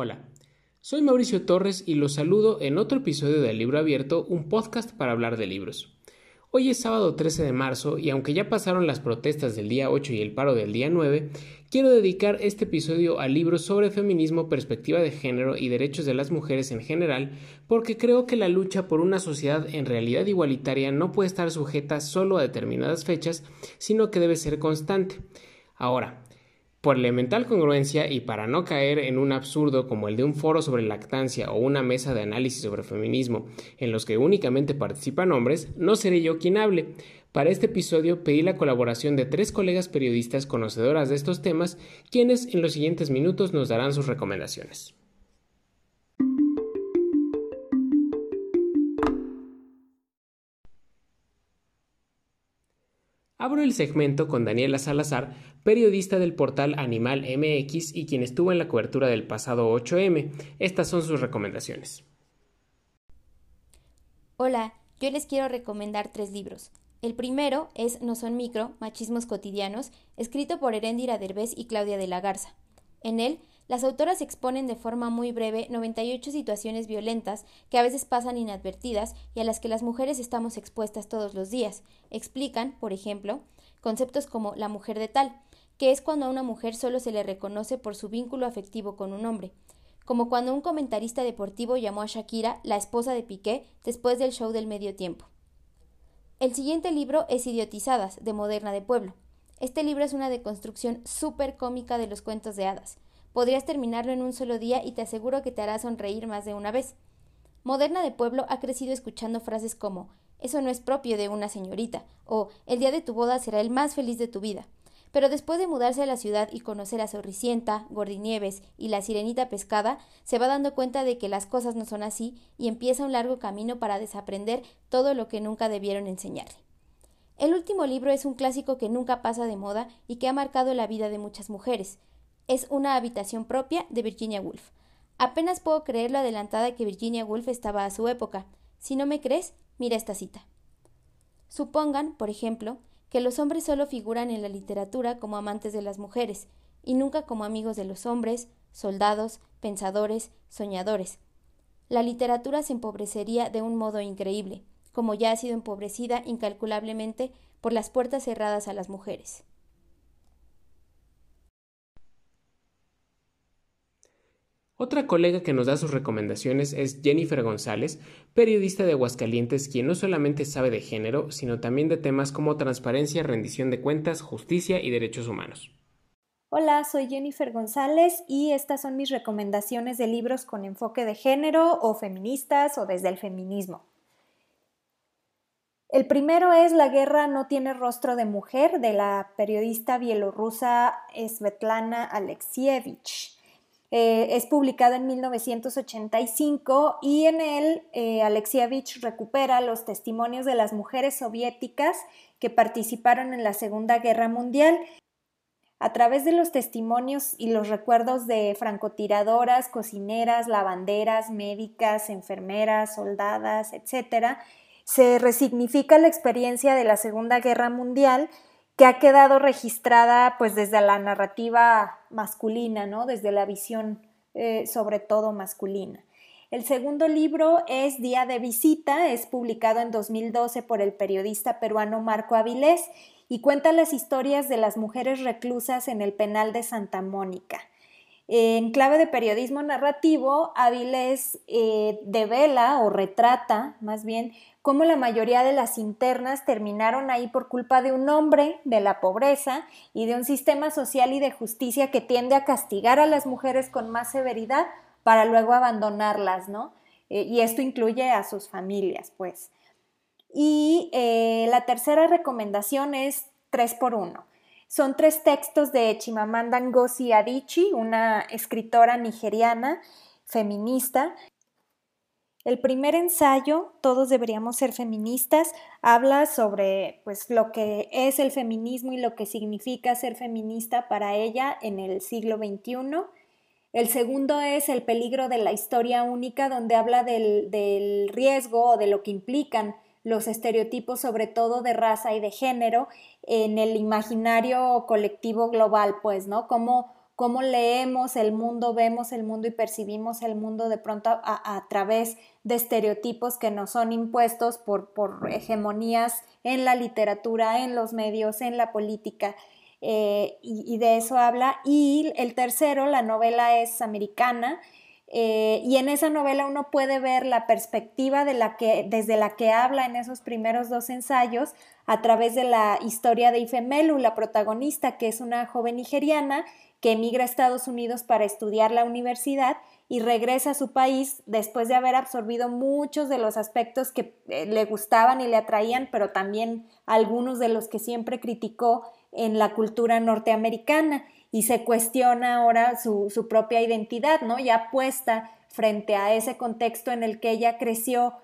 Hola, soy Mauricio Torres y los saludo en otro episodio de Libro Abierto, un podcast para hablar de libros. Hoy es sábado 13 de marzo y aunque ya pasaron las protestas del día 8 y el paro del día 9, quiero dedicar este episodio a libros sobre feminismo, perspectiva de género y derechos de las mujeres en general, porque creo que la lucha por una sociedad en realidad igualitaria no puede estar sujeta solo a determinadas fechas, sino que debe ser constante. Ahora, por elemental congruencia y para no caer en un absurdo como el de un foro sobre lactancia o una mesa de análisis sobre feminismo en los que únicamente participan hombres, no seré yo quien hable. Para este episodio pedí la colaboración de tres colegas periodistas conocedoras de estos temas, quienes en los siguientes minutos nos darán sus recomendaciones. Abro el segmento con Daniela Salazar, periodista del portal Animal MX y quien estuvo en la cobertura del pasado 8M. Estas son sus recomendaciones. Hola, yo les quiero recomendar tres libros. El primero es No son micro, machismos cotidianos, escrito por Erendira Derbez y Claudia de la Garza. En él las autoras exponen de forma muy breve 98 situaciones violentas que a veces pasan inadvertidas y a las que las mujeres estamos expuestas todos los días. Explican, por ejemplo, conceptos como la mujer de tal, que es cuando a una mujer solo se le reconoce por su vínculo afectivo con un hombre, como cuando un comentarista deportivo llamó a Shakira la esposa de Piqué después del show del medio tiempo. El siguiente libro es Idiotizadas, de Moderna de Pueblo. Este libro es una deconstrucción súper cómica de los cuentos de hadas. Podrías terminarlo en un solo día y te aseguro que te hará sonreír más de una vez. Moderna de Pueblo ha crecido escuchando frases como eso no es propio de una señorita o el día de tu boda será el más feliz de tu vida. Pero después de mudarse a la ciudad y conocer a Zorricienta, Gordinieves y la Sirenita Pescada, se va dando cuenta de que las cosas no son así y empieza un largo camino para desaprender todo lo que nunca debieron enseñarle. El último libro es un clásico que nunca pasa de moda y que ha marcado la vida de muchas mujeres es una habitación propia de Virginia Woolf. Apenas puedo creer lo adelantada que Virginia Woolf estaba a su época. Si no me crees, mira esta cita. Supongan, por ejemplo, que los hombres solo figuran en la literatura como amantes de las mujeres, y nunca como amigos de los hombres, soldados, pensadores, soñadores. La literatura se empobrecería de un modo increíble, como ya ha sido empobrecida incalculablemente por las puertas cerradas a las mujeres. Otra colega que nos da sus recomendaciones es Jennifer González, periodista de Aguascalientes, quien no solamente sabe de género, sino también de temas como transparencia, rendición de cuentas, justicia y derechos humanos. Hola, soy Jennifer González y estas son mis recomendaciones de libros con enfoque de género o feministas o desde el feminismo. El primero es La guerra no tiene rostro de mujer de la periodista bielorrusa Svetlana Alexievich. Eh, es publicado en 1985 y en él eh, Alexievich recupera los testimonios de las mujeres soviéticas que participaron en la Segunda Guerra Mundial. A través de los testimonios y los recuerdos de francotiradoras, cocineras, lavanderas, médicas, enfermeras, soldadas, etc., se resignifica la experiencia de la Segunda Guerra Mundial que ha quedado registrada pues desde la narrativa masculina, ¿no? Desde la visión eh, sobre todo masculina. El segundo libro es Día de Visita, es publicado en 2012 por el periodista peruano Marco Avilés y cuenta las historias de las mujeres reclusas en el penal de Santa Mónica. En clave de periodismo narrativo, Avilés eh, devela o retrata más bien cómo la mayoría de las internas terminaron ahí por culpa de un hombre, de la pobreza y de un sistema social y de justicia que tiende a castigar a las mujeres con más severidad para luego abandonarlas, ¿no? Eh, y esto incluye a sus familias, pues. Y eh, la tercera recomendación es 3 por 1 Son tres textos de Chimamanda Ngozi Adichie, una escritora nigeriana feminista, el primer ensayo, Todos deberíamos ser feministas, habla sobre pues, lo que es el feminismo y lo que significa ser feminista para ella en el siglo XXI. El segundo es El peligro de la historia única, donde habla del, del riesgo o de lo que implican los estereotipos, sobre todo de raza y de género, en el imaginario colectivo global, pues, ¿no? Cómo cómo leemos el mundo, vemos el mundo y percibimos el mundo de pronto a, través de estereotipos que nos son impuestos por, por, hegemonías en la literatura, en los medios, en la política. Eh, y, de eso habla. Y el tercero, la novela es americana. Eh, y en esa novela uno puede ver la perspectiva de la que, desde la que habla en esos primeros dos ensayos a través de la historia de Ifemelu, la protagonista, que es una joven nigeriana que emigra a Estados Unidos para estudiar la universidad y regresa a su país después de haber absorbido muchos de los aspectos que eh, le gustaban y le atraían, pero también algunos de los que siempre criticó en la cultura norteamericana y se cuestiona ahora su, su propia identidad, ¿no? Ya puesta frente a ese contexto en el que ella creció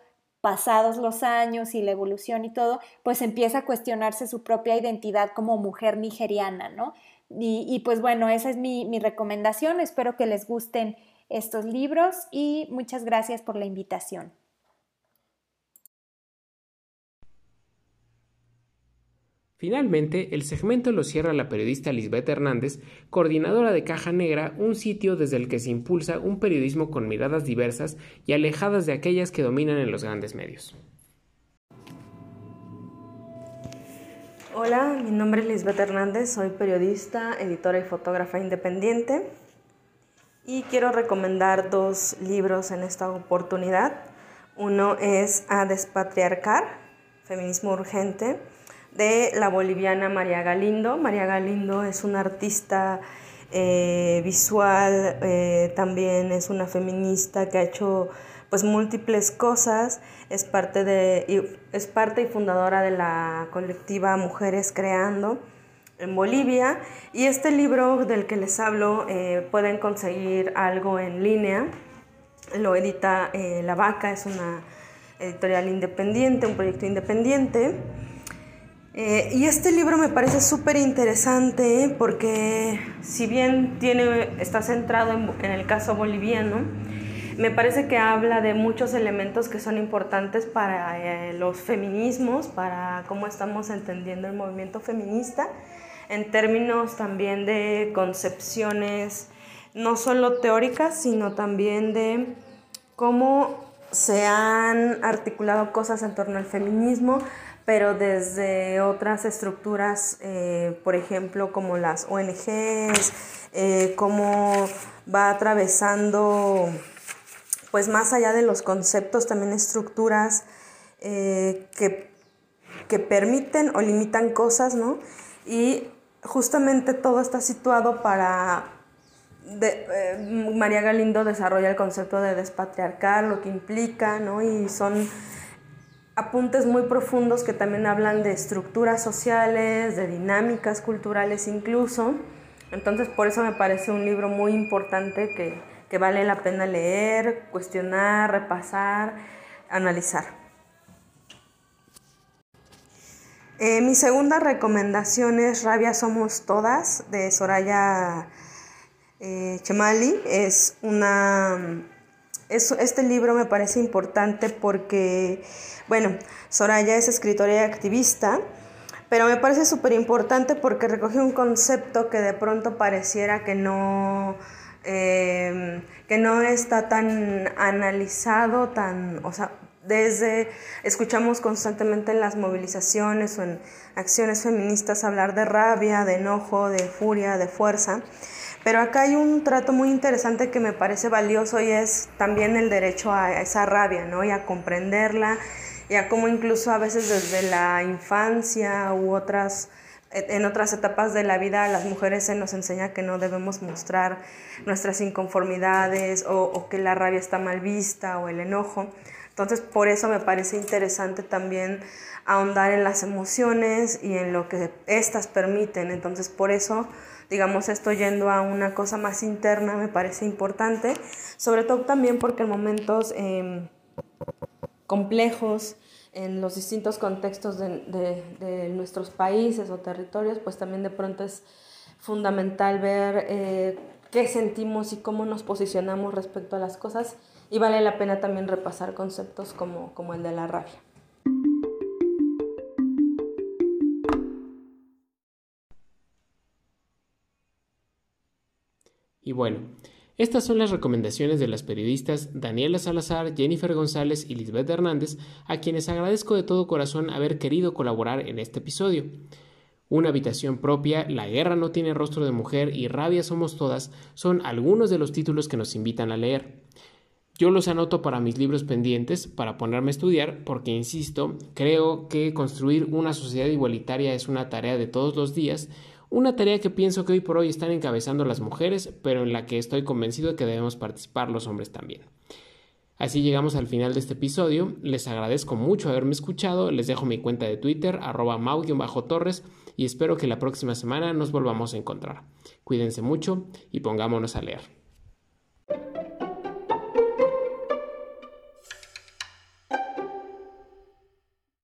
pasados los años y la evolución y todo, pues empieza a cuestionarse su propia identidad como mujer nigeriana, ¿no? Y, pues bueno, esa es mi, mi recomendación. Espero que les gusten estos libros y muchas gracias por la invitación. Finalmente, el segmento lo cierra la periodista Lisbeth Hernández, coordinadora de Caja Negra, un sitio desde el que se impulsa un periodismo con miradas diversas y alejadas de aquellas que dominan en los grandes medios. Hola, mi nombre es Lisbeth Hernández, soy periodista, editora y fotógrafa independiente y quiero recomendar dos libros en esta oportunidad. Uno es A Despatriarcar, Feminismo Urgente, de la boliviana María Galindo. María Galindo es una artista eh, visual, eh, también es una feminista que ha hecho pues múltiples cosas, es parte, de, es parte y fundadora de la colectiva Mujeres Creando en Bolivia y este libro del que les hablo eh, pueden conseguir algo en línea, lo edita La Vaca, es una editorial independiente, un proyecto independiente. Eh, y este libro me parece súper interesante porque si bien tiene, está centrado en, en el caso boliviano, me parece que habla de muchos elementos que son importantes para eh, los feminismos, para cómo estamos entendiendo el movimiento feminista, en términos también de concepciones no solo teóricas, sino también de cómo se han articulado cosas en torno al feminismo, pero desde otras estructuras, eh, por ejemplo, como las ONGs, eh, cómo va atravesando pues más allá de los conceptos, también estructuras eh, que, permiten o limitan cosas, ¿no? Y justamente todo está situado para... María Galindo desarrolla el concepto de despatriarcar, lo que implica, ¿no? Y son apuntes muy profundos que también hablan de estructuras sociales, de dinámicas culturales incluso. Entonces por eso me parece un libro muy importante que, que vale la pena leer, cuestionar, repasar, analizar. Eh, mi segunda recomendación es Rabia Somos Todas de Soraya eh, Chemali. Es una, este libro me parece importante porque, bueno, Soraya es escritora y activista, pero me parece súper importante porque recoge un concepto que de pronto pareciera que no Em, que no está tan analizado, tan, o sea, desde, escuchamos constantemente en las movilizaciones o en acciones feministas hablar de rabia, de enojo, de furia, de fuerza, pero acá hay un trato muy interesante que me parece valioso y es también el derecho a esa rabia, ¿no? Y a comprenderla, y a cómo incluso a veces desde la infancia u otras en otras etapas de la vida a las mujeres se nos enseña que no debemos mostrar nuestras inconformidades o, que la rabia está mal vista o el enojo. Entonces por eso me parece interesante también ahondar en las emociones y en lo que éstas permiten. Entonces por eso, digamos, esto yendo a una cosa más interna me parece importante, sobre todo también porque en momentos em, complejos, en los distintos contextos de, nuestros países o territorios, pues también de pronto es fundamental ver eh, qué sentimos y cómo nos posicionamos respecto a las cosas y vale la pena también repasar conceptos como, como el de la rabia. Y bueno, estas son las recomendaciones de las periodistas Daniela Salazar, Jennifer González y Lisbeth Hernández, a quienes agradezco de todo corazón haber querido colaborar en este episodio. Una habitación propia, La guerra no tiene rostro de mujer y Rabia somos todas son algunos de los títulos que nos invitan a leer. Yo los anoto para mis libros pendientes, para ponerme a estudiar, porque, insisto, creo que construir una sociedad igualitaria es una tarea de todos los días, una tarea que pienso que hoy por hoy están encabezando las mujeres, pero en la que estoy convencido de que debemos participar los hombres también. Así llegamos al final de este episodio. Les agradezco mucho haberme escuchado. Les dejo mi cuenta de Twitter, arroba mau-torres, y espero que la próxima semana nos volvamos a encontrar. Cuídense mucho y pongámonos a leer.